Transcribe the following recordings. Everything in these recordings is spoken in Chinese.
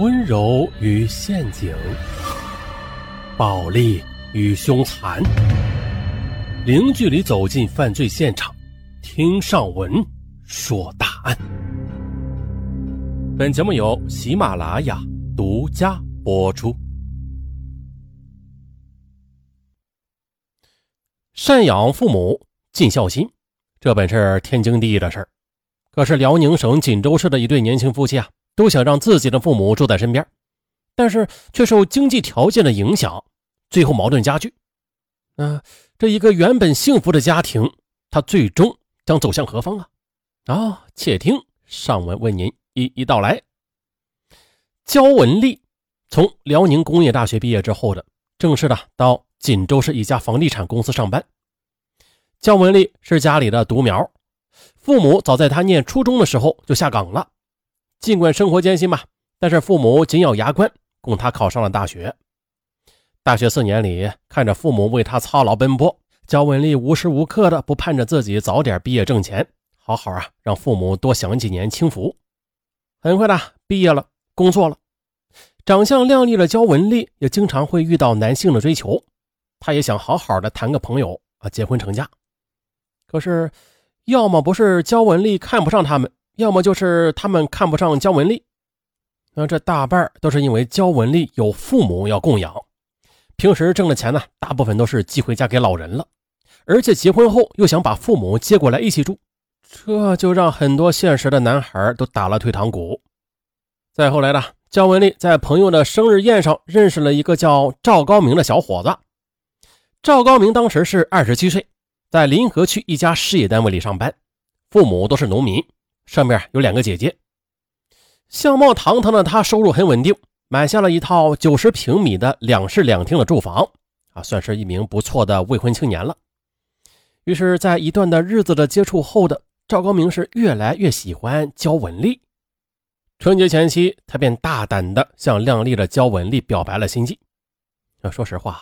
温柔与陷阱，暴力与凶残，零距离走进犯罪现场，听上文说大案。本节目由喜马拉雅独家播出。赡养父母，尽孝心，这本是天经地义的事儿。可是辽宁省锦州市的一对年轻夫妻啊。都想让自己的父母住在身边，但是却受经济条件的影响，最后矛盾加剧。啊，这一个原本幸福的家庭，他最终将走向何方啊？啊，且听上文为您一一道来。焦文丽从辽宁工业大学毕业之后的，正式的到锦州市一家房地产公司上班。焦文丽是家里的独苗，父母早在他念初中的时候就下岗了。尽管生活艰辛吧，但是父母紧咬牙关，供他考上了大学。大学四年里，看着父母为他操劳奔波，焦文丽无时无刻的不盼着自己早点毕业挣钱，好好啊让父母多享几年清福。很快的毕业了，工作了，长相靓丽的焦文丽也经常会遇到男性的追求，她也想好好的谈个朋友啊，结婚成家。可是，要么不是焦文丽看不上他们。要么就是他们看不上焦文丽，那这大半都是因为焦文丽有父母要供养，平时挣的钱呢，大部分都是寄回家给老人了，而且结婚后又想把父母接过来一起住，这就让很多现实的男孩都打了退堂鼓。再后来呢，焦文丽在朋友的生日宴上认识了一个叫赵高明的小伙子，赵高明当时是二十七岁，在临河区一家事业单位里上班，父母都是农民。上面有两个姐姐，相貌堂堂的他收入很稳定，买下了一套九十平米的两室两厅的住房，啊，算是一名不错的未婚青年了。于是，在一段的日子的接触后的赵高明是越来越喜欢焦文丽。春节前夕，他便大胆的向靓丽的焦文丽表白了心迹。要说实话，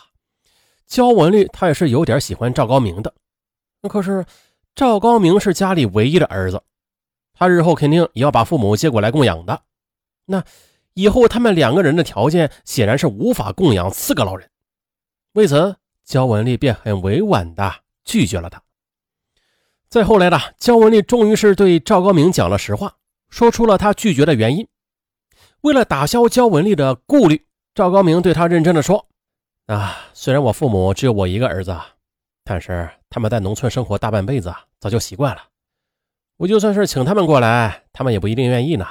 焦文丽她也是有点喜欢赵高明的。可是赵高明是家里唯一的儿子。他日后肯定也要把父母接过来供养的，那以后他们两个人的条件显然是无法供养四个老人。为此，焦文丽便很委婉的拒绝了他。再后来呢焦文丽终于是对赵高明讲了实话，说出了他拒绝的原因。为了打消焦文丽的顾虑，赵高明对他认真的说：“啊，虽然我父母只有我一个儿子，但是他们在农村生活大半辈子，早就习惯了。”我就算是请他们过来，他们也不一定愿意呢。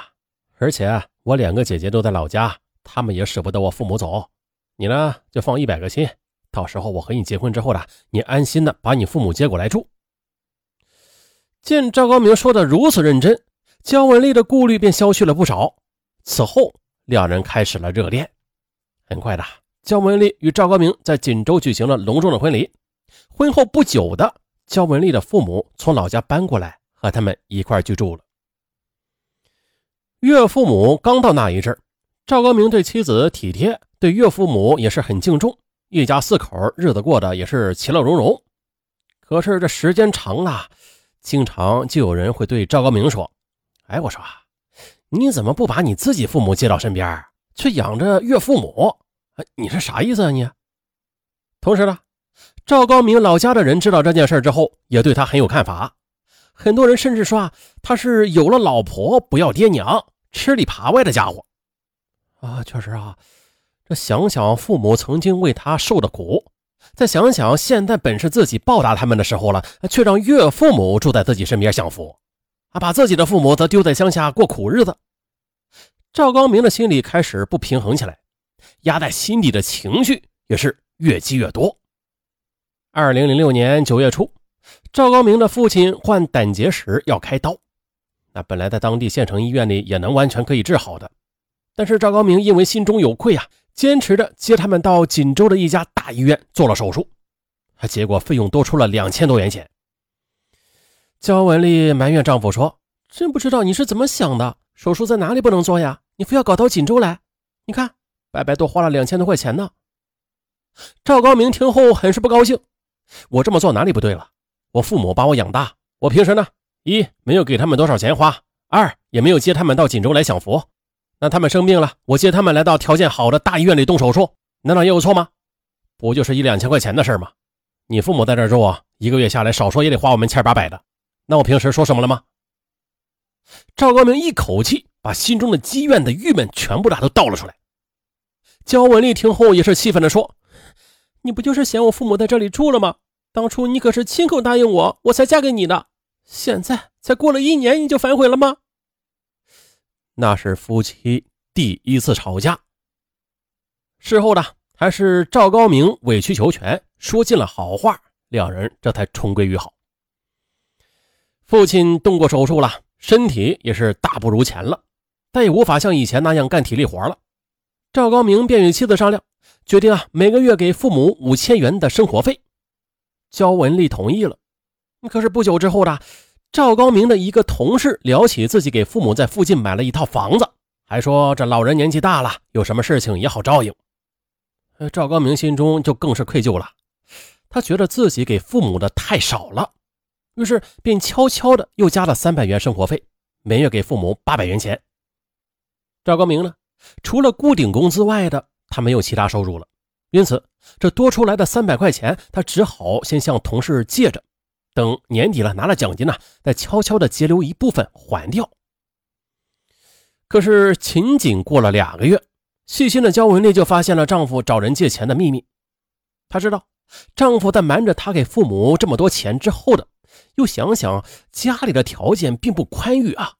而且我两个姐姐都在老家，他们也舍不得我父母走。你呢，就放一百个心，到时候我和你结婚之后呢，你安心的把你父母接过来住。见赵高明说的如此认真，焦文丽的顾虑便消去了不少。此后，两人开始了热恋。很快的，焦文丽与赵高明在锦州举行了隆重的婚礼。婚后不久的，焦文丽的父母从老家搬过来。和他们一块居住了。岳父母刚到那一阵赵高明对妻子体贴，对岳父母也是很敬重，一家四口日子过得也是其乐融融。可是这时间长了，经常就有人会对赵高明说：“哎，我说，你怎么不把你自己父母接到身边，去养着岳父母？哎，你是啥意思啊你？”同时呢，赵高明老家的人知道这件事之后，也对他很有看法。很多人甚至说啊，他是有了老婆不要爹娘，吃里扒外的家伙啊！确实啊，这想想父母曾经为他受的苦，再想想现在本是自己报答他们的时候了，却让岳父母住在自己身边享福，啊，把自己的父母则丢在乡下过苦日子。赵高明的心里开始不平衡起来，压在心底的情绪也是越积越多。二零零六年九月初。赵高明的父亲患胆结石要开刀，那本来在当地县城医院里也能完全可以治好的，但是赵高明因为心中有愧啊，坚持着接他们到锦州的一家大医院做了手术，结果费用多出了两千多元钱。焦文丽埋怨丈夫说：“真不知道你是怎么想的，手术在哪里不能做呀？你非要搞到锦州来，你看白白多花了两千多块钱呢。”赵高明听后很是不高兴：“我这么做哪里不对了？”我父母把我养大，我平时呢，一没有给他们多少钱花，二也没有接他们到锦州来享福。那他们生病了，我接他们来到条件好的大医院里动手术，难道也有错吗？不就是一两千块钱的事吗？你父母在这住啊，一个月下来少说也得花我们千八百的。那我平时说什么了吗？赵高明一口气把心中的积怨的郁闷全部的都倒了出来。焦文丽听后也是气愤的说：“你不就是嫌我父母在这里住了吗？当初你可是亲口答应我，我才嫁给你的。现在才过了一年，你就反悔了吗？”那是夫妻第一次吵架。事后呢，还是赵高明委曲求全，说尽了好话，两人这才重归于好。父亲动过手术了，身体也是大不如前了，但也无法像以前那样干体力活了。赵高明便与妻子商量，决定啊每个月给父母五千元的生活费。焦文丽同意了。可是不久之后呢，赵高明的一个同事聊起自己给父母在附近买了一套房子，还说这老人年纪大了，有什么事情也好照应。赵高明心中就更是愧疚了，他觉得自己给父母的太少了。于是便悄悄的又加了三百元生活费，每月给父母八百元钱。赵高明呢，除了固定工资外的，他没有其他收入了，因此这多出来的三百块钱，他只好先向同事借着，等年底了拿了奖金呢，再悄悄的截留一部分还掉。可是仅仅过了两个月，细心的焦文丽就发现了丈夫找人借钱的秘密。她知道丈夫在瞒着她给父母这么多钱之后的。又想想家里的条件并不宽裕啊，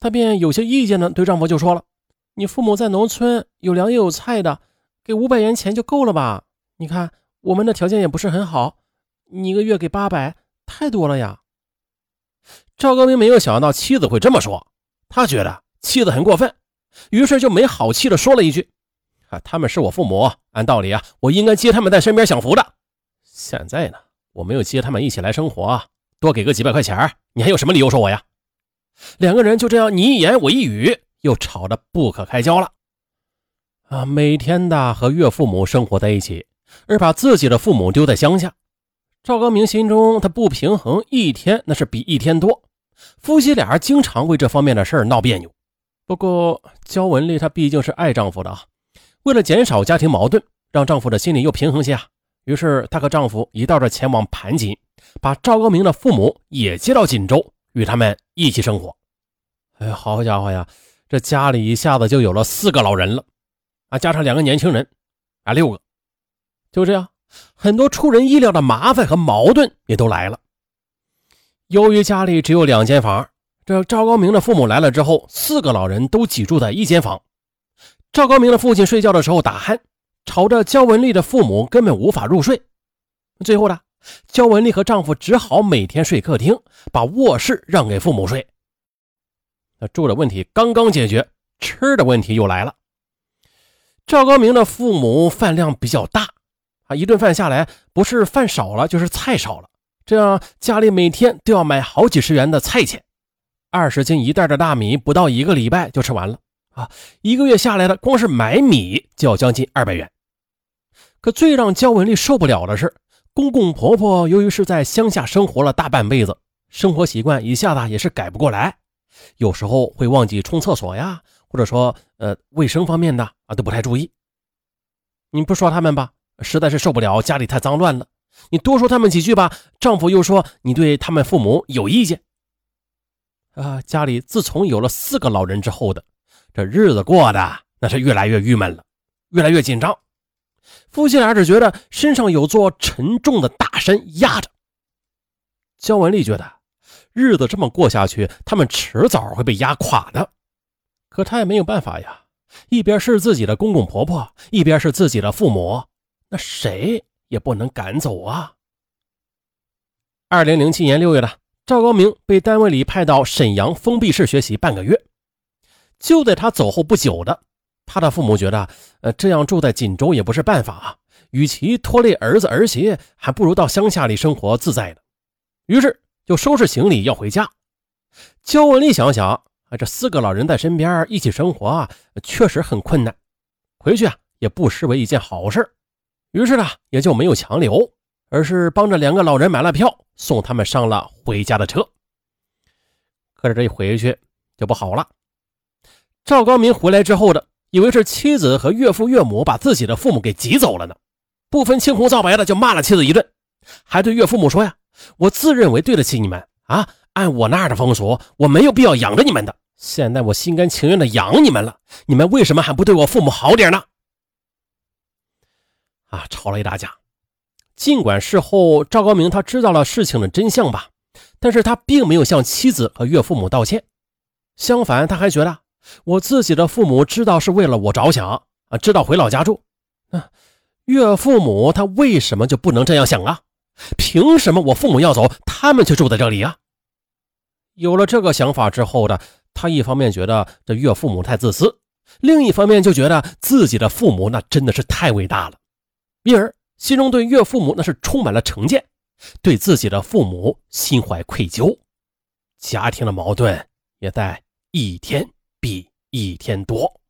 她便有些意见呢，对丈夫就说了：“你父母在农村有粮也有菜的，给五百元钱就够了吧？你看我们的条件也不是很好，你一个月给八百，太多了呀。”赵高明没有想到妻子会这么说，他觉得妻子很过分，于是就没好气的说了一句：“啊，他们是我父母，按道理啊，我应该接他们在身边享福的。现在呢，我没有接他们一起来生活。”多给个几百块钱，你还有什么理由说我呀？两个人就这样你一言我一语，又吵得不可开交了。啊，每天的和岳父母生活在一起，而把自己的父母丢在乡下，赵高明心中他不平衡，一天那是比一天多。夫妻俩经常为这方面的事儿闹别扭。不过焦文丽她毕竟是爱丈夫的啊，为了减少家庭矛盾，让丈夫的心里又平衡些啊，于是她和丈夫一道的前往盘锦。把赵高明的父母也接到锦州，与他们一起生活。哎，好家伙呀，这家里一下子就有了四个老人了，啊，加上两个年轻人，啊，六个。就这样，很多出人意料的麻烦和矛盾也都来了。由于家里只有两间房，这赵高明的父母来了之后，四个老人都挤住在一间房。赵高明的父亲睡觉的时候打鼾，吵着焦文丽的父母根本无法入睡。最后呢？焦文丽和丈夫只好每天睡客厅，把卧室让给父母睡。那住的问题刚刚解决，吃的问题又来了。赵高明的父母饭量比较大啊，一顿饭下来，不是饭少了，就是菜少了。这样家里每天都要买好几十元的菜钱，二十斤一袋的大米，不到一个礼拜就吃完了啊！一个月下来的，光是买米就要将近二百元。可最让焦文丽受不了的是。公公婆婆由于是在乡下生活了大半辈子，生活习惯一下子也是改不过来，有时候会忘记冲厕所呀，或者说呃卫生方面的啊都不太注意。你不说他们吧，实在是受不了家里太脏乱了；你多说他们几句吧，丈夫又说你对他们父母有意见。啊，家里自从有了四个老人之后的这日子过的那是越来越郁闷了，越来越紧张。夫妻俩只觉得身上有座沉重的大山压着。焦文丽觉得日子这么过下去，他们迟早会被压垮的。可她也没有办法呀，一边是自己的公公婆婆，一边是自己的父母，那谁也不能赶走啊。二零零七年六月的，赵高明被单位里派到沈阳封闭式学习半个月。就在他走后不久的。他的父母觉得，呃，这样住在锦州也不是办法啊。与其拖累儿子儿媳，还不如到乡下里生活自在的。于是就收拾行李要回家。焦文丽想想，啊，这四个老人在身边一起生活啊，确实很困难。回去啊，也不失为一件好事。于是呢，也就没有强留，而是帮着两个老人买了票，送他们上了回家的车。可是这一回去就不好了。赵高明回来之后的，以为是妻子和岳父岳母把自己的父母给挤走了呢，不分青红皂白的就骂了妻子一顿，还对岳父母说呀：“我自认为对得起你们啊，按我那儿的风俗，我没有必要养着你们的。现在我心甘情愿的养你们了，你们为什么还不对我父母好点呢？”啊，吵了一大架。尽管事后赵高明他知道了事情的真相吧，但是他并没有向妻子和岳父母道歉，相反，他还觉得我自己的父母知道是为了我着想啊，知道回老家住。那岳父母他为什么就不能这样想啊？凭什么我父母要走，他们却住在这里啊？有了这个想法之后的他，一方面觉得这岳父母太自私，另一方面就觉得自己的父母那真的是太伟大了。因而心中对岳父母那是充满了成见，对自己的父母心怀愧疚，家庭的矛盾也在一天比一天多。